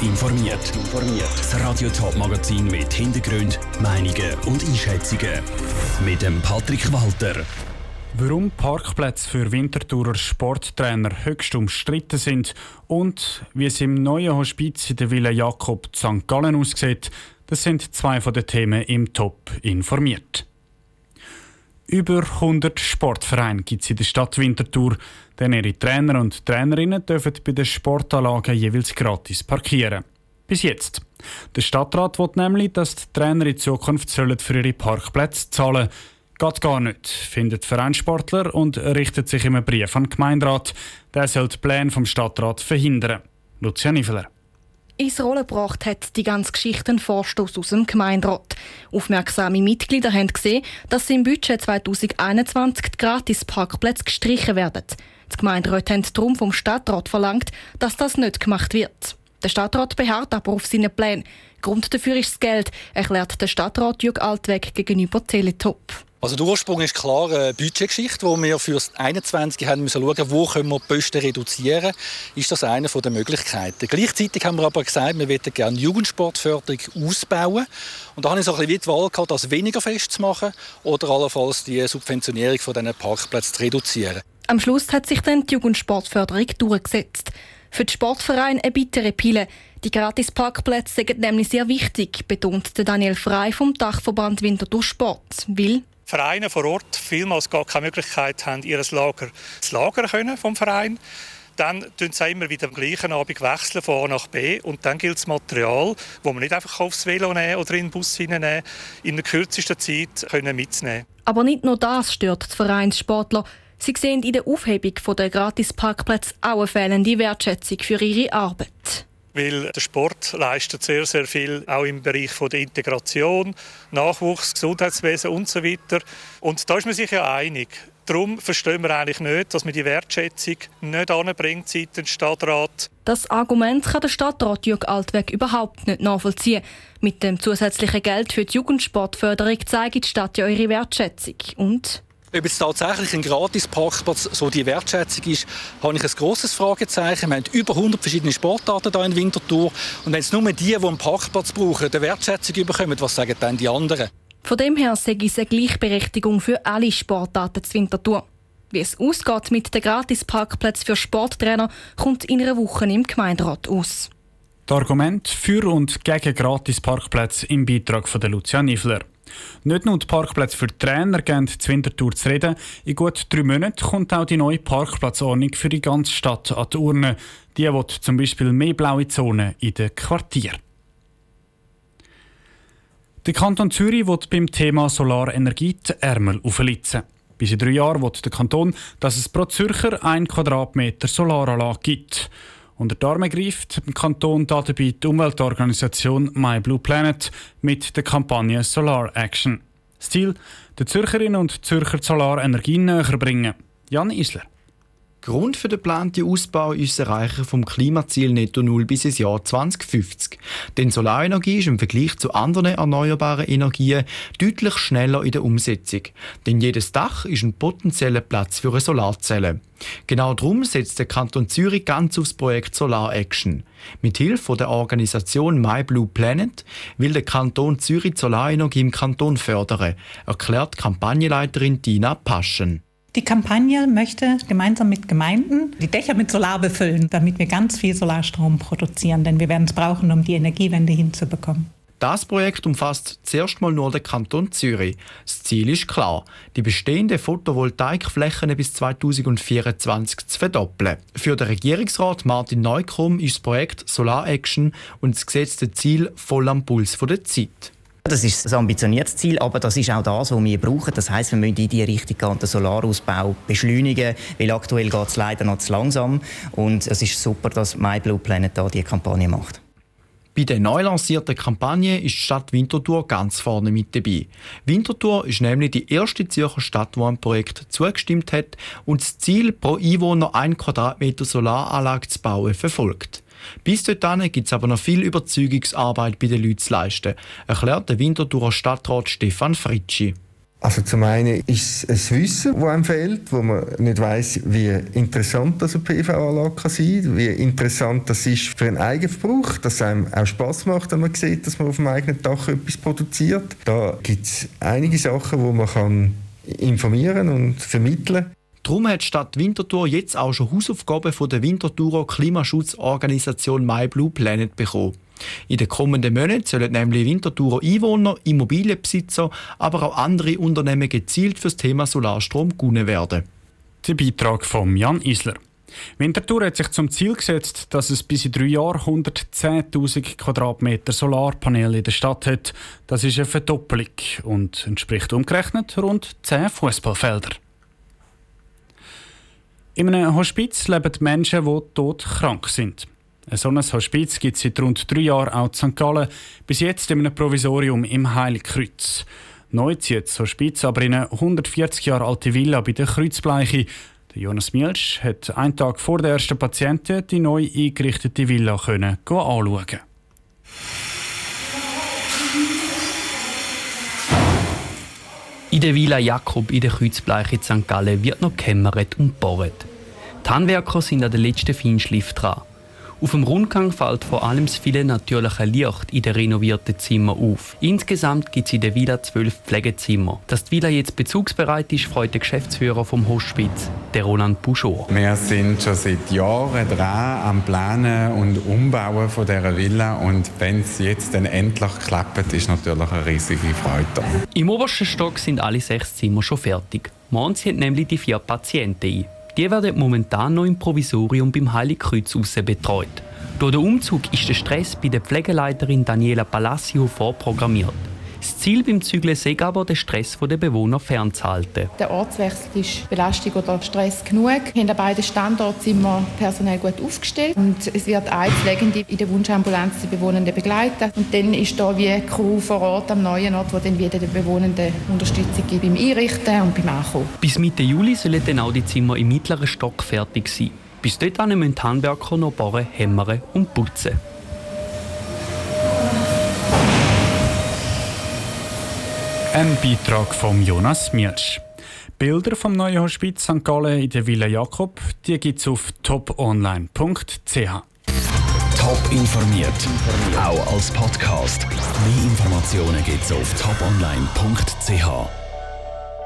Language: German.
informiert. Das Radio Top Magazin mit Hintergrund, Meinungen und Einschätzungen mit dem Patrick Walter. Warum Parkplätze für Winterthurer Sporttrainer höchst umstritten sind und wie es im neuen Hospiz in der Villa Jakob St. Gallen aussieht, das sind zwei von den Themen im Top informiert. Über 100 Sportvereine gibt es in der Stadt Winterthur, denn ihre Trainer und Trainerinnen dürfen bei den Sportanlagen jeweils gratis parkieren. Bis jetzt. Der Stadtrat will nämlich, dass die Trainer in Zukunft für ihre Parkplätze zahlen Geht gar nicht, findet Vereinssportler und richtet sich im Brief an den Gemeinderat. Der soll die Pläne vom Stadtrat verhindern. Lucia Niveler ins Rollen gebracht hat die ganze Geschichte einen Vorstoß aus dem Gemeinderat. Aufmerksame Mitglieder haben gesehen, dass im Budget 2021 die Gratis-Parkplätze gestrichen werden. Die Gemeinderäte haben darum vom Stadtrat verlangt, dass das nicht gemacht wird. Der Stadtrat beharrt aber auf seinen Plänen. Grund dafür ist das Geld, erklärt der Stadtrat Jürg Altweg gegenüber Teletop. Also der Ursprung ist klar eine Budgetgeschichte, wo wir für das 21 haben müssen schauen, wo können wir die Posten reduzieren. Ist das eine der Möglichkeiten? Gleichzeitig haben wir aber gesagt, wir möchten gerne Jugendsportförderung ausbauen. Und da habe ich so ein bisschen die Wahl gehabt, das weniger festzumachen oder allenfalls die Subventionierung von diesen Parkplätzen zu reduzieren. Am Schluss hat sich dann die Jugendsportförderung durchgesetzt. Für den Sportverein eine bittere Pille. Die Gratis-Parkplätze sind nämlich sehr wichtig, betont Daniel Frey vom Dachverband Winterthur Sport. Weil Vereine vor Ort vielmals gar keine Möglichkeit haben, ihr Lager zu lagern können vom Verein. Dann tun sie immer wieder am gleichen Abend wechseln von A nach B und dann gilt das Material, das man nicht einfach aufs Velo nehmen oder in den Bus hineinnehmen, in der kürzesten Zeit können mitnehmen. Aber nicht nur das stört die Vereinssportler. Sie sehen in der Aufhebung der Gratis-Parkplätze auch eine fehlende Wertschätzung für ihre Arbeit weil der Sport leistet sehr, sehr viel auch im Bereich von der Integration, Nachwuchs, Gesundheitswesen und so weiter. Und da ist man sich ja einig. Darum verstehen wir eigentlich nicht, dass man die Wertschätzung nicht anbringt seitens Stadtrat. Das Argument kann der Stadtrat Jürg Altweg überhaupt nicht nachvollziehen. Mit dem zusätzlichen Geld für die Jugendsportförderung zeigt die Stadt ja ihre Wertschätzung. Und ob es tatsächlich ein Gratis-Parkplatz so die Wertschätzung ist, habe ich ein grosses Fragezeichen. Wir haben über 100 verschiedene Sportarten hier in Winterthur. Und wenn es nur die, die einen Parkplatz brauchen, die Wertschätzung bekommen, was sagen dann die anderen? Von dem her sehe ich eine Gleichberechtigung für alle Sportarten zu Winterthur. Wie es ausgeht mit den Gratis-Parkplätzen für Sporttrainer, kommt in einer Woche im Gemeinderat aus. Das Argument für und gegen Gratis-Parkplätze im Beitrag von Lucia Nifler. Nicht nur die Parkplätze für die Trainer gehen zu Winterthur zu reden. In gut drei Monaten kommt auch die neue Parkplatzordnung für die ganze Stadt an die Urne. Die will zum Beispiel mehr blaue Zonen in den Quartieren. Der Kanton Zürich will beim Thema Solarenergie die Ärmel auflitzen. Bis in drei Jahren will der Kanton, dass es pro Zürcher ein Quadratmeter Solaranlage gibt. Unter die Arme greift im Kanton dabei die Umweltorganisation My Blue Planet mit der Kampagne Solar Action. Das Ziel, den Zürcherinnen und Zürcher Solarenergie näher bringen. Jan Isler. Grund für den geplanten Ausbau ist das Erreichen vom Klimaziel Netto Null bis ins Jahr 2050. Denn Solarenergie ist im Vergleich zu anderen erneuerbaren Energien deutlich schneller in der Umsetzung. Denn jedes Dach ist ein potenzieller Platz für eine Solarzelle. Genau darum setzt der Kanton Zürich ganz aufs Projekt Solar Action. Mit Hilfe der Organisation My Blue Planet will der Kanton Zürich Solarenergie im Kanton fördern, erklärt Kampagnenleiterin Tina Paschen. Die Kampagne möchte gemeinsam mit Gemeinden die Dächer mit Solar befüllen, damit wir ganz viel Solarstrom produzieren, denn wir werden es brauchen, um die Energiewende hinzubekommen. Das Projekt umfasst zuerst mal nur den Kanton Zürich. Das Ziel ist klar, die bestehenden Photovoltaikflächen bis 2024 zu verdoppeln. Für den Regierungsrat Martin Neukrumm ist das Projekt Solar Action und das gesetzte Ziel voll am Puls der Zeit. Das ist ein ambitioniertes Ziel, aber das ist auch das, was wir brauchen. Das heißt, wir müssen in diese Richtung gehen, den Solarausbau beschleunigen, weil aktuell geht es leider noch zu langsam. Und es ist super, dass MyBlue Planet da diese Kampagne macht. Bei der neu lancierten Kampagne ist die Stadt Winterthur ganz vorne mit dabei. Winterthur ist nämlich die erste Zürcher Stadt, die am Projekt zugestimmt hat und das Ziel, pro Einwohner ein Quadratmeter Solaranlage zu bauen, verfolgt. Bis dorthin gibt es aber noch viel Überzeugungsarbeit bei den Leuten zu leisten, erklärt der Winterthurer Stadtrat Stefan Fritschi. Also zum einen ist es ein Wissen, das einem fehlt, wo man nicht weiß, wie interessant das eine PV-Anlage kann sein, wie interessant das ist für einen Eigenverbrauch, dass es einem auch Spaß macht, wenn man sieht, dass man auf dem eigenen Dach etwas produziert. Da gibt es einige Sachen, wo man kann informieren und vermitteln. Darum hat Stadt Winterthur jetzt auch schon Hausaufgaben von der Winterthurer Klimaschutzorganisation My Blue Planet bekommen. In den kommenden Monaten sollen nämlich Winterthurer Einwohner, Immobilienbesitzer, aber auch andere Unternehmen gezielt für das Thema Solarstrom gewonnen werden. Der Beitrag von Jan Isler. Winterthur hat sich zum Ziel gesetzt, dass es bis in drei Jahren 110.000 Quadratmeter Solarpaneele in der Stadt hat. Das ist eine Verdoppelung und entspricht umgerechnet rund 10 Fußballfelder. In einem Hospiz leben Menschen, die todkrank sind. Ein solches Hospiz gibt es seit rund drei Jahren auch in St. Gallen, bis jetzt in einem Provisorium im Heiligkreuz. Neu zieht das Hospiz aber in eine 140 Jahre alte Villa bei der Kreuzbleiche. Jonas Mielsch hat einen Tag vor der ersten Patienten die neu eingerichtete Villa können anschauen. In der Villa Jakob in der Kreuzbleiche in St. Gallen wird noch gekämmert und gebaut. Die Handwerker sind an der letzten Feinschliff dran. Auf dem Rundgang fällt vor allem das viele natürliche Licht in den renovierten Zimmern auf. Insgesamt gibt es in der Villa zwölf Pflegezimmer. Dass die Villa jetzt bezugsbereit ist, freut der Geschäftsführer vom Hospiz, der Roland Bouchot. Wir sind schon seit Jahren dran am Planen und Umbauen von dieser Villa und wenn es jetzt dann endlich klappt, ist natürlich eine riesige Freude da. Im obersten Stock sind alle sechs Zimmer schon fertig. Morgen sind nämlich die vier Patienten ein. Die werden momentan noch im Provisorium beim Heiligkreuz betreut. Durch den Umzug ist der Stress bei der Pflegeleiterin Daniela Palacio vorprogrammiert. Das Ziel beim Zügeln sei aber, den Stress der Bewohner fernzuhalten. Der Ortswechsel ist Belastung oder Stress genug. Wir haben an beiden Standorten immer personell gut aufgestellt und es wird eine Pflegende in der Wunschambulanz die Bewohnenden begleiten. Und dann ist da wie Crew vor Ort am neuen Ort, wo dann wieder den Bewohnenden Unterstützung gibt beim Einrichten und beim Ankommen. Bis Mitte Juli sollen dann auch die Zimmer im mittleren Stock fertig sein. Bis dahin müssen die Handwerker noch bohren, hämmern und putzen. Ein Beitrag von Jonas Mielsch. Bilder vom neuen Hospiz St. Gallen in der Villa Jakob, die gibt es auf toponline.ch. Top informiert, auch als Podcast. Mehr Informationen gibt es auf toponline.ch.